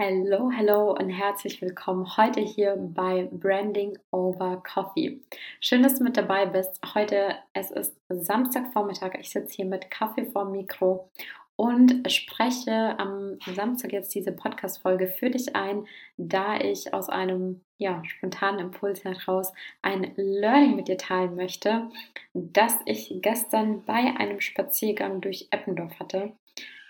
Hallo, hallo und herzlich willkommen heute hier bei Branding over Coffee. Schön, dass du mit dabei bist. Heute, es ist Samstagvormittag. Ich sitze hier mit Kaffee vorm Mikro und spreche am Samstag jetzt diese Podcast-Folge für dich ein, da ich aus einem ja, spontanen Impuls heraus ein Learning mit dir teilen möchte, das ich gestern bei einem Spaziergang durch Eppendorf hatte.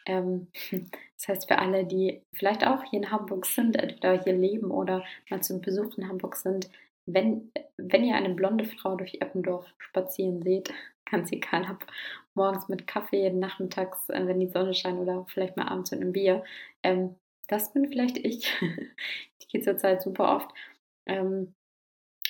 Ähm, das heißt, für alle, die vielleicht auch hier in Hamburg sind, entweder hier leben oder mal zum Besuch in Hamburg sind, wenn, wenn ihr eine blonde Frau durch Eppendorf spazieren seht, ganz egal, ob morgens mit Kaffee, nachmittags, äh, wenn die Sonne scheint oder vielleicht mal abends mit einem Bier, ähm, das bin vielleicht ich. ich gehe zurzeit super oft. Ähm,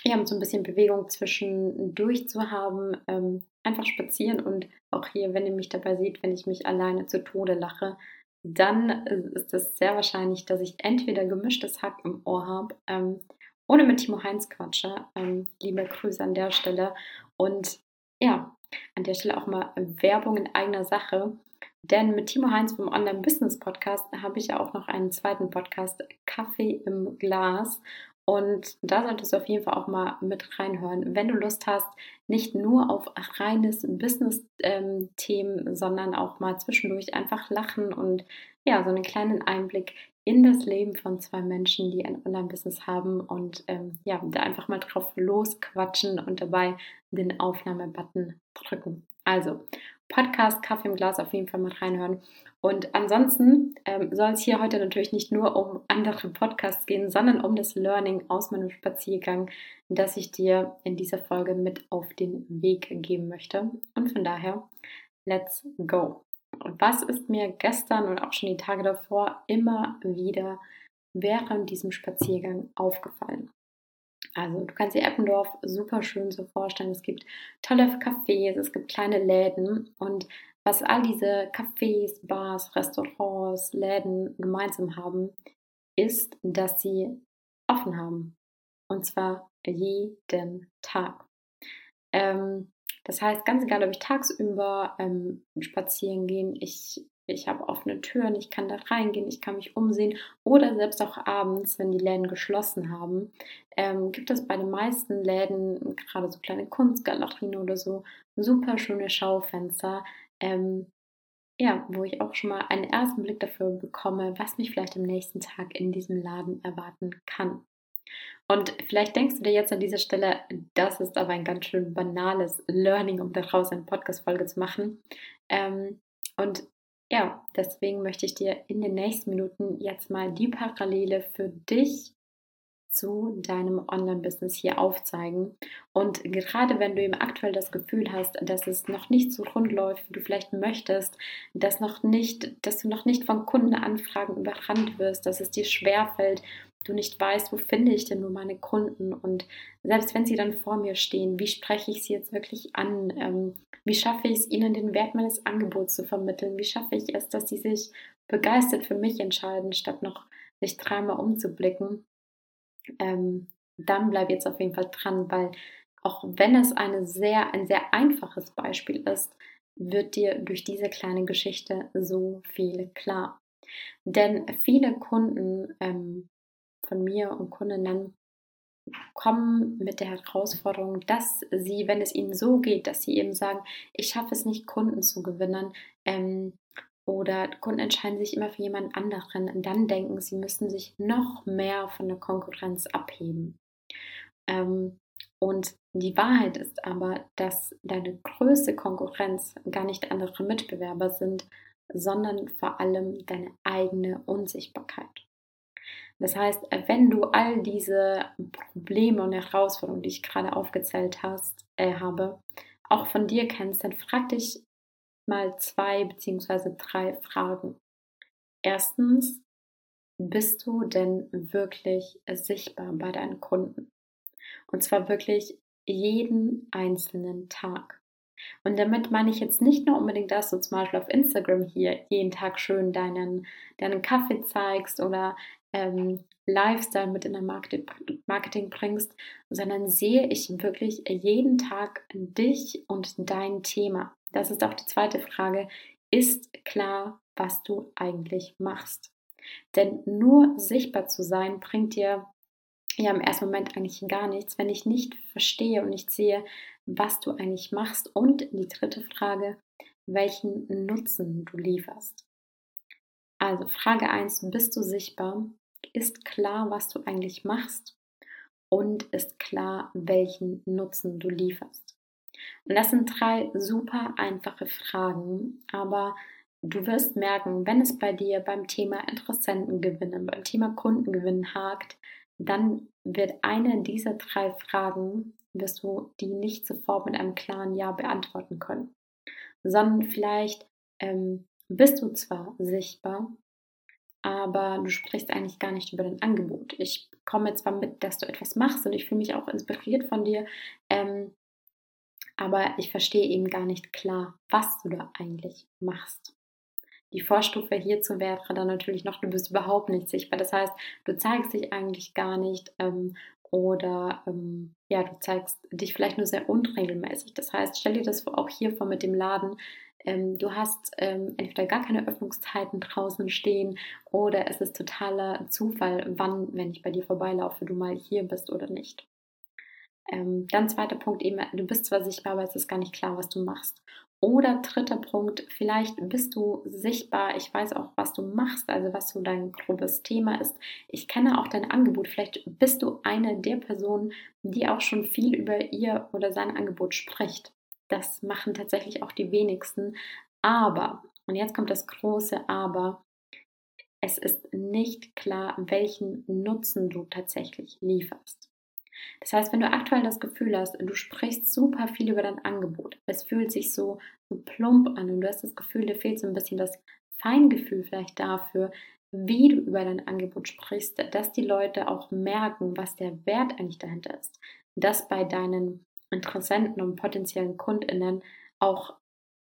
ja, um so ein bisschen Bewegung zwischendurch zu haben, ähm, einfach spazieren und auch hier, wenn ihr mich dabei seht, wenn ich mich alleine zu Tode lache, dann ist es sehr wahrscheinlich, dass ich entweder gemischtes Hack im Ohr habe, ähm, ohne mit Timo Heinz quatsche. Ähm, liebe Grüße an der Stelle. Und ja, an der Stelle auch mal Werbung in eigener Sache. Denn mit Timo Heinz vom Online Business Podcast habe ich ja auch noch einen zweiten Podcast, Kaffee im Glas. Und da solltest du auf jeden Fall auch mal mit reinhören, wenn du Lust hast, nicht nur auf reines Business-Themen, sondern auch mal zwischendurch einfach lachen und ja, so einen kleinen Einblick in das Leben von zwei Menschen, die ein Online-Business haben und ähm, ja, da einfach mal drauf losquatschen und dabei den Aufnahmebutton drücken. Also, Podcast Kaffee im Glas auf jeden Fall mal reinhören. Und ansonsten ähm, soll es hier heute natürlich nicht nur um andere Podcasts gehen, sondern um das Learning aus meinem Spaziergang, das ich dir in dieser Folge mit auf den Weg geben möchte. Und von daher, let's go. Was ist mir gestern und auch schon die Tage davor immer wieder während diesem Spaziergang aufgefallen? Also du kannst dir Eppendorf super schön so vorstellen. Es gibt tolle Cafés, es gibt kleine Läden und was all diese Cafés, Bars, Restaurants, Läden gemeinsam haben, ist, dass sie offen haben. Und zwar jeden Tag. Ähm, das heißt, ganz egal, ob ich tagsüber ähm, spazieren gehe, ich ich habe offene Türen, ich kann da reingehen, ich kann mich umsehen oder selbst auch abends, wenn die Läden geschlossen haben, ähm, gibt es bei den meisten Läden, gerade so kleine Kunstgalerien oder so, super schöne Schaufenster, ähm, ja, wo ich auch schon mal einen ersten Blick dafür bekomme, was mich vielleicht am nächsten Tag in diesem Laden erwarten kann. Und vielleicht denkst du dir jetzt an dieser Stelle, das ist aber ein ganz schön banales Learning, um daraus eine Podcast-Folge zu machen. Ähm, und ja, deswegen möchte ich dir in den nächsten Minuten jetzt mal die Parallele für dich zu deinem Online-Business hier aufzeigen. Und gerade wenn du eben aktuell das Gefühl hast, dass es noch nicht so rund läuft, wie du vielleicht möchtest, dass noch nicht, dass du noch nicht von Kundenanfragen überrannt wirst, dass es dir schwerfällt, du nicht weißt, wo finde ich denn nur meine Kunden und selbst wenn sie dann vor mir stehen, wie spreche ich sie jetzt wirklich an? Ähm, wie schaffe ich es, ihnen den Wert meines Angebots zu vermitteln? Wie schaffe ich es, dass sie sich begeistert für mich entscheiden, statt noch sich dreimal umzublicken? Ähm, dann bleib jetzt auf jeden Fall dran, weil auch wenn es eine sehr, ein sehr einfaches Beispiel ist, wird dir durch diese kleine Geschichte so viel klar. Denn viele Kunden ähm, von mir und Kundinnen kommen mit der Herausforderung, dass sie, wenn es ihnen so geht, dass sie eben sagen, ich schaffe es nicht, Kunden zu gewinnen, ähm, oder Kunden entscheiden sich immer für jemand anderen und dann denken, sie müssten sich noch mehr von der Konkurrenz abheben. Ähm, und die Wahrheit ist aber, dass deine größte Konkurrenz gar nicht andere Mitbewerber sind, sondern vor allem deine eigene Unsichtbarkeit. Das heißt, wenn du all diese Probleme und Herausforderungen, die ich gerade aufgezählt hast, äh, habe, auch von dir kennst, dann frag dich mal zwei beziehungsweise drei Fragen. Erstens, bist du denn wirklich sichtbar bei deinen Kunden? Und zwar wirklich jeden einzelnen Tag. Und damit meine ich jetzt nicht nur unbedingt, dass du zum Beispiel auf Instagram hier jeden Tag schön deinen, deinen Kaffee zeigst oder ähm, Lifestyle mit in Marketing, Marketing bringst, sondern sehe ich wirklich jeden Tag dich und dein Thema. Das ist auch die zweite Frage. Ist klar, was du eigentlich machst? Denn nur sichtbar zu sein bringt dir ja im ersten Moment eigentlich gar nichts, wenn ich nicht verstehe und nicht sehe, was du eigentlich machst. Und die dritte Frage, welchen Nutzen du lieferst. Also Frage 1, bist du sichtbar? Ist klar, was du eigentlich machst? Und ist klar, welchen Nutzen du lieferst? Und das sind drei super einfache Fragen, aber du wirst merken, wenn es bei dir beim Thema Interessentengewinnen, beim Thema Kundengewinnen hakt, dann wird eine dieser drei Fragen, wirst du die nicht sofort mit einem klaren Ja beantworten können, sondern vielleicht ähm, bist du zwar sichtbar, aber du sprichst eigentlich gar nicht über dein Angebot. Ich komme zwar mit, dass du etwas machst und ich fühle mich auch inspiriert von dir, ähm, aber ich verstehe eben gar nicht klar, was du da eigentlich machst. Die Vorstufe hierzu wäre dann natürlich noch, du bist überhaupt nicht sichtbar. Das heißt, du zeigst dich eigentlich gar nicht ähm, oder ähm, ja, du zeigst dich vielleicht nur sehr unregelmäßig. Das heißt, stell dir das auch hier vor mit dem Laden. Ähm, du hast ähm, entweder gar keine Öffnungszeiten draußen stehen oder es ist totaler Zufall, wann, wenn ich bei dir vorbeilaufe, du mal hier bist oder nicht. Ähm, dann zweiter Punkt eben, du bist zwar sichtbar, aber es ist gar nicht klar, was du machst. Oder dritter Punkt, vielleicht bist du sichtbar, ich weiß auch, was du machst, also was so dein grobes Thema ist. Ich kenne auch dein Angebot. Vielleicht bist du eine der Personen, die auch schon viel über ihr oder sein Angebot spricht. Das machen tatsächlich auch die wenigsten. Aber, und jetzt kommt das große Aber, es ist nicht klar, welchen Nutzen du tatsächlich lieferst. Das heißt, wenn du aktuell das Gefühl hast, du sprichst super viel über dein Angebot, es fühlt sich so, plump an und du hast das Gefühl, dir fehlt so ein bisschen das Feingefühl vielleicht dafür, wie du über dein Angebot sprichst, dass die Leute auch merken, was der Wert eigentlich dahinter ist. Dass bei deinen Interessenten und potenziellen KundInnen auch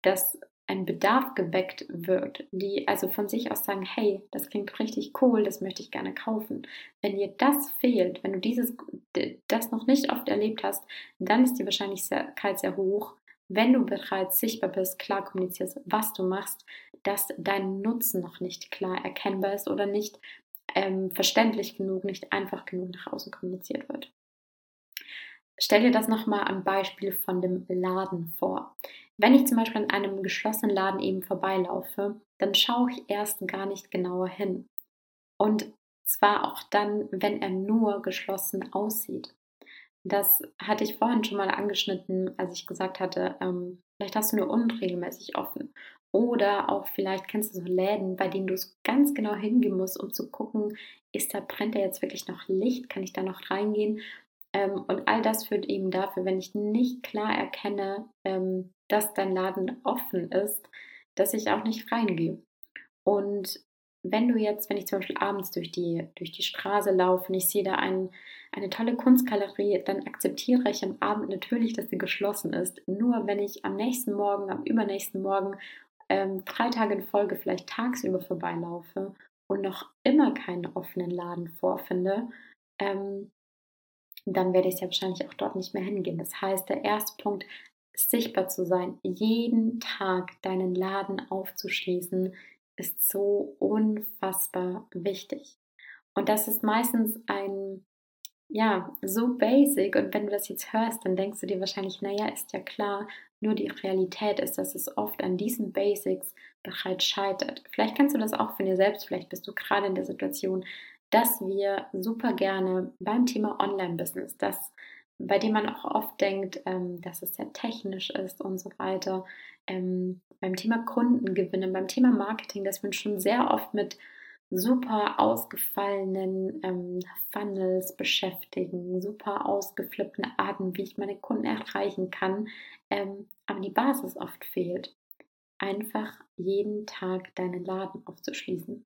das ein Bedarf geweckt wird, die also von sich aus sagen, hey, das klingt richtig cool, das möchte ich gerne kaufen. Wenn dir das fehlt, wenn du dieses, das noch nicht oft erlebt hast, dann ist die Wahrscheinlichkeit sehr hoch, wenn du bereits sichtbar bist, klar kommunizierst, was du machst, dass dein Nutzen noch nicht klar erkennbar ist oder nicht ähm, verständlich genug, nicht einfach genug nach außen kommuniziert wird. Stell dir das nochmal am Beispiel von dem Laden vor. Wenn ich zum Beispiel an einem geschlossenen Laden eben vorbeilaufe, dann schaue ich erst gar nicht genauer hin. Und zwar auch dann, wenn er nur geschlossen aussieht. Das hatte ich vorhin schon mal angeschnitten, als ich gesagt hatte, ähm, vielleicht hast du nur unregelmäßig offen. Oder auch vielleicht kennst du so Läden, bei denen du ganz genau hingehen musst, um zu gucken, ist da, brennt da jetzt wirklich noch Licht? Kann ich da noch reingehen? Ähm, und all das führt eben dafür, wenn ich nicht klar erkenne, ähm, dass dein Laden offen ist, dass ich auch nicht reingehe. Und wenn du jetzt, wenn ich zum Beispiel abends durch die, durch die Straße laufe und ich sehe da ein, eine tolle Kunstgalerie, dann akzeptiere ich am Abend natürlich, dass sie geschlossen ist. Nur wenn ich am nächsten Morgen, am übernächsten Morgen, ähm, drei Tage in Folge vielleicht tagsüber vorbeilaufe und noch immer keinen offenen Laden vorfinde, ähm, dann werde ich ja wahrscheinlich auch dort nicht mehr hingehen. Das heißt, der erste Punkt, sichtbar zu sein, jeden Tag deinen Laden aufzuschließen, ist so unfassbar wichtig. Und das ist meistens ein, ja, so basic. Und wenn du das jetzt hörst, dann denkst du dir wahrscheinlich, naja, ist ja klar, nur die Realität ist, dass es oft an diesen Basics bereits scheitert. Vielleicht kannst du das auch von dir selbst, vielleicht bist du gerade in der Situation, dass wir super gerne beim Thema Online-Business, das bei dem man auch oft denkt, ähm, dass es sehr technisch ist und so weiter. Ähm, beim Thema Kundengewinne, beim Thema Marketing, dass wir uns schon sehr oft mit super ausgefallenen ähm, Funnels beschäftigen, super ausgeflippten Arten, wie ich meine Kunden erreichen kann. Ähm, aber die Basis oft fehlt. Einfach jeden Tag deinen Laden aufzuschließen.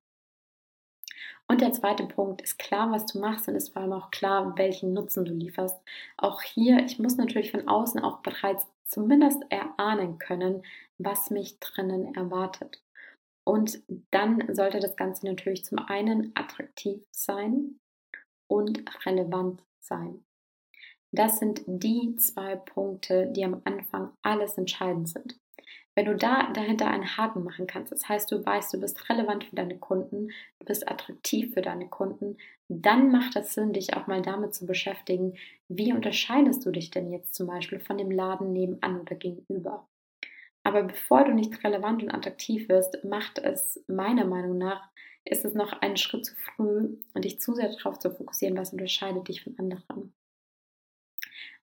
Und der zweite Punkt ist klar, was du machst und ist vor allem auch klar, welchen Nutzen du lieferst. Auch hier, ich muss natürlich von außen auch bereits zumindest erahnen können, was mich drinnen erwartet. Und dann sollte das Ganze natürlich zum einen attraktiv sein und relevant sein. Das sind die zwei Punkte, die am Anfang alles entscheidend sind. Wenn du da dahinter einen Haken machen kannst, das heißt, du weißt, du bist relevant für deine Kunden, du bist attraktiv für deine Kunden, dann macht es Sinn, dich auch mal damit zu beschäftigen, wie unterscheidest du dich denn jetzt zum Beispiel von dem Laden nebenan oder gegenüber. Aber bevor du nicht relevant und attraktiv wirst, macht es meiner Meinung nach, ist es noch einen Schritt zu früh und dich zu sehr darauf zu fokussieren, was unterscheidet dich von anderen.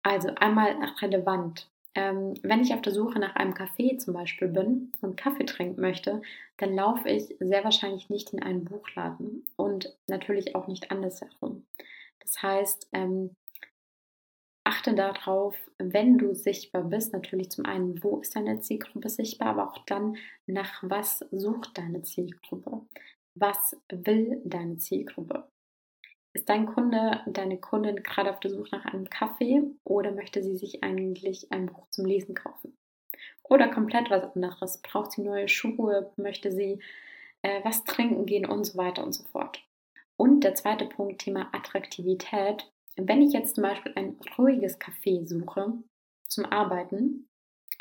Also einmal relevant. Ähm, wenn ich auf der Suche nach einem Kaffee zum Beispiel bin und Kaffee trinken möchte, dann laufe ich sehr wahrscheinlich nicht in einen Buchladen und natürlich auch nicht andersherum. Das heißt, ähm, achte darauf, wenn du sichtbar bist, natürlich zum einen, wo ist deine Zielgruppe sichtbar, aber auch dann, nach was sucht deine Zielgruppe? Was will deine Zielgruppe? Ist dein Kunde, deine Kundin gerade auf der Suche nach einem Kaffee oder möchte sie sich eigentlich ein Buch zum Lesen kaufen? Oder komplett was anderes. Braucht sie neue Schuhe? Möchte sie äh, was trinken gehen und so weiter und so fort. Und der zweite Punkt, Thema Attraktivität. Wenn ich jetzt zum Beispiel ein ruhiges Café suche zum Arbeiten,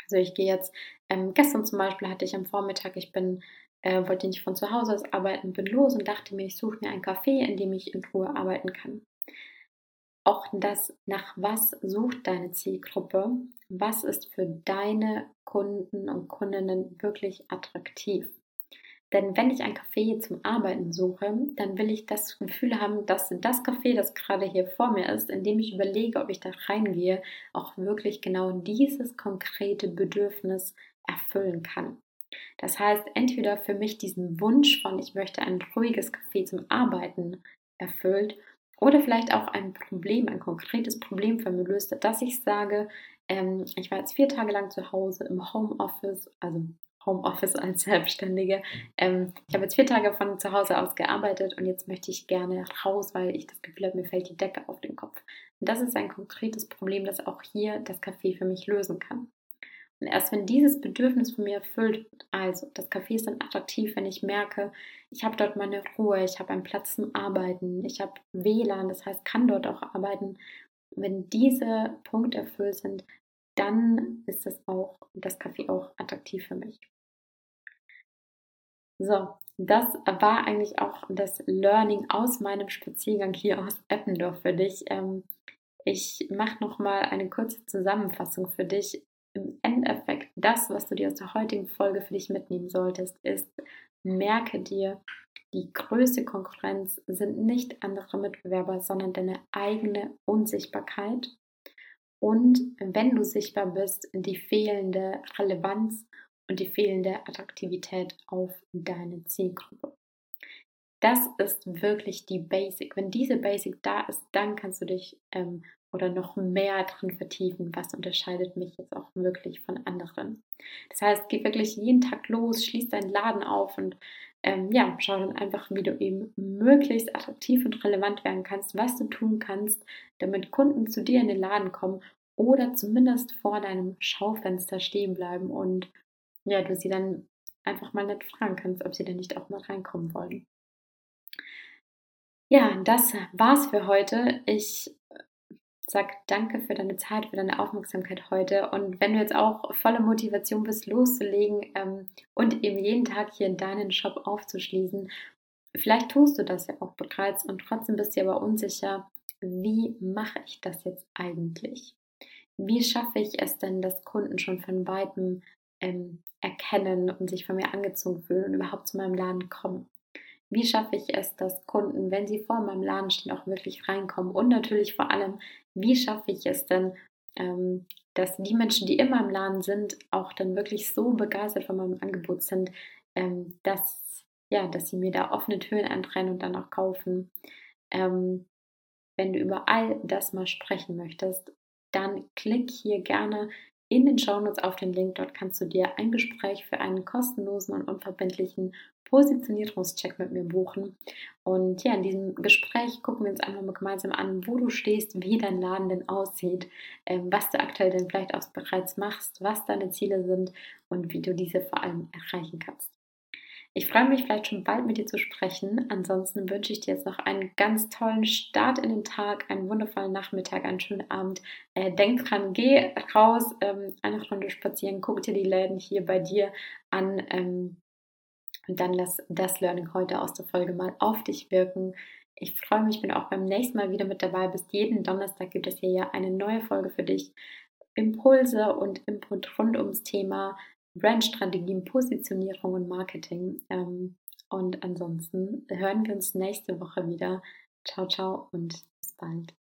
also ich gehe jetzt, ähm, gestern zum Beispiel hatte ich am Vormittag, ich bin äh, wollte nicht von zu Hause aus arbeiten, bin los und dachte mir, ich suche mir ein Café, in dem ich in Ruhe arbeiten kann. Auch das, nach was sucht deine Zielgruppe? Was ist für deine Kunden und Kundinnen wirklich attraktiv? Denn wenn ich ein Café zum Arbeiten suche, dann will ich das Gefühl haben, dass das Café, das gerade hier vor mir ist, in dem ich überlege, ob ich da reingehe, auch wirklich genau dieses konkrete Bedürfnis erfüllen kann. Das heißt, entweder für mich diesen Wunsch von, ich möchte ein ruhiges Café zum Arbeiten erfüllt oder vielleicht auch ein Problem, ein konkretes Problem für mich löst, dass ich sage, ähm, ich war jetzt vier Tage lang zu Hause im Homeoffice, also Homeoffice als Selbstständige. Ähm, ich habe jetzt vier Tage von zu Hause aus gearbeitet und jetzt möchte ich gerne raus, weil ich das Gefühl habe, mir fällt die Decke auf den Kopf. Und das ist ein konkretes Problem, das auch hier das Café für mich lösen kann. Und erst wenn dieses Bedürfnis von mir erfüllt wird, also das Café ist dann attraktiv, wenn ich merke, ich habe dort meine Ruhe, ich habe einen Platz zum Arbeiten, ich habe WLAN, das heißt, kann dort auch arbeiten. wenn diese Punkte erfüllt sind, dann ist das auch das Café auch attraktiv für mich. So, das war eigentlich auch das Learning aus meinem Spaziergang hier aus Eppendorf für dich. Ähm, ich mache noch mal eine kurze Zusammenfassung für dich, im Endeffekt das, was du dir aus der heutigen Folge für dich mitnehmen solltest, ist, merke dir, die größte Konkurrenz sind nicht andere Mitbewerber, sondern deine eigene Unsichtbarkeit. Und wenn du sichtbar bist, die fehlende Relevanz und die fehlende Attraktivität auf deine Zielgruppe. Das ist wirklich die Basic. Wenn diese Basic da ist, dann kannst du dich ähm, oder noch mehr drin vertiefen, was unterscheidet mich jetzt auch wirklich von anderen. Das heißt, geh wirklich jeden Tag los, schließ deinen Laden auf und ähm, ja, schau dann einfach, wie du eben möglichst attraktiv und relevant werden kannst, was du tun kannst, damit Kunden zu dir in den Laden kommen oder zumindest vor deinem Schaufenster stehen bleiben und ja, du sie dann einfach mal nicht fragen kannst, ob sie denn nicht auch mal reinkommen wollen. Ja, das war's für heute. Ich sag danke für deine Zeit, für deine Aufmerksamkeit heute. Und wenn du jetzt auch voller Motivation bist, loszulegen ähm, und eben jeden Tag hier in deinen Shop aufzuschließen, vielleicht tust du das ja auch bereits und trotzdem bist du aber unsicher, wie mache ich das jetzt eigentlich? Wie schaffe ich es denn, dass Kunden schon von weitem ähm, erkennen und sich von mir angezogen fühlen und überhaupt zu meinem Laden kommen? Wie schaffe ich es, dass Kunden, wenn sie vor meinem Laden stehen, auch wirklich reinkommen? Und natürlich vor allem, wie schaffe ich es denn, ähm, dass die Menschen, die immer im Laden sind, auch dann wirklich so begeistert von meinem Angebot sind, ähm, dass, ja, dass sie mir da offene Türen antrennen und dann auch kaufen. Ähm, wenn du über all das mal sprechen möchtest, dann klick hier gerne in den Shownotes auf den Link. Dort kannst du dir ein Gespräch für einen kostenlosen und unverbindlichen Positionierungscheck mit mir buchen. Und ja, in diesem Gespräch gucken wir uns einfach mal gemeinsam an, wo du stehst, wie dein Laden denn aussieht, ähm, was du aktuell denn vielleicht auch bereits machst, was deine Ziele sind und wie du diese vor allem erreichen kannst. Ich freue mich vielleicht schon bald mit dir zu sprechen. Ansonsten wünsche ich dir jetzt noch einen ganz tollen Start in den Tag, einen wundervollen Nachmittag, einen schönen Abend. Äh, denk dran, geh raus, ähm, eine Runde spazieren, guck dir die Läden hier bei dir an ähm, und dann lass das Learning heute aus der Folge mal auf dich wirken. Ich freue mich, wenn du auch beim nächsten Mal wieder mit dabei bist. Jeden Donnerstag gibt es hier ja eine neue Folge für dich. Impulse und Input rund ums Thema Brandstrategien, Positionierung und Marketing. Ähm, und ansonsten hören wir uns nächste Woche wieder. Ciao, ciao und bis bald.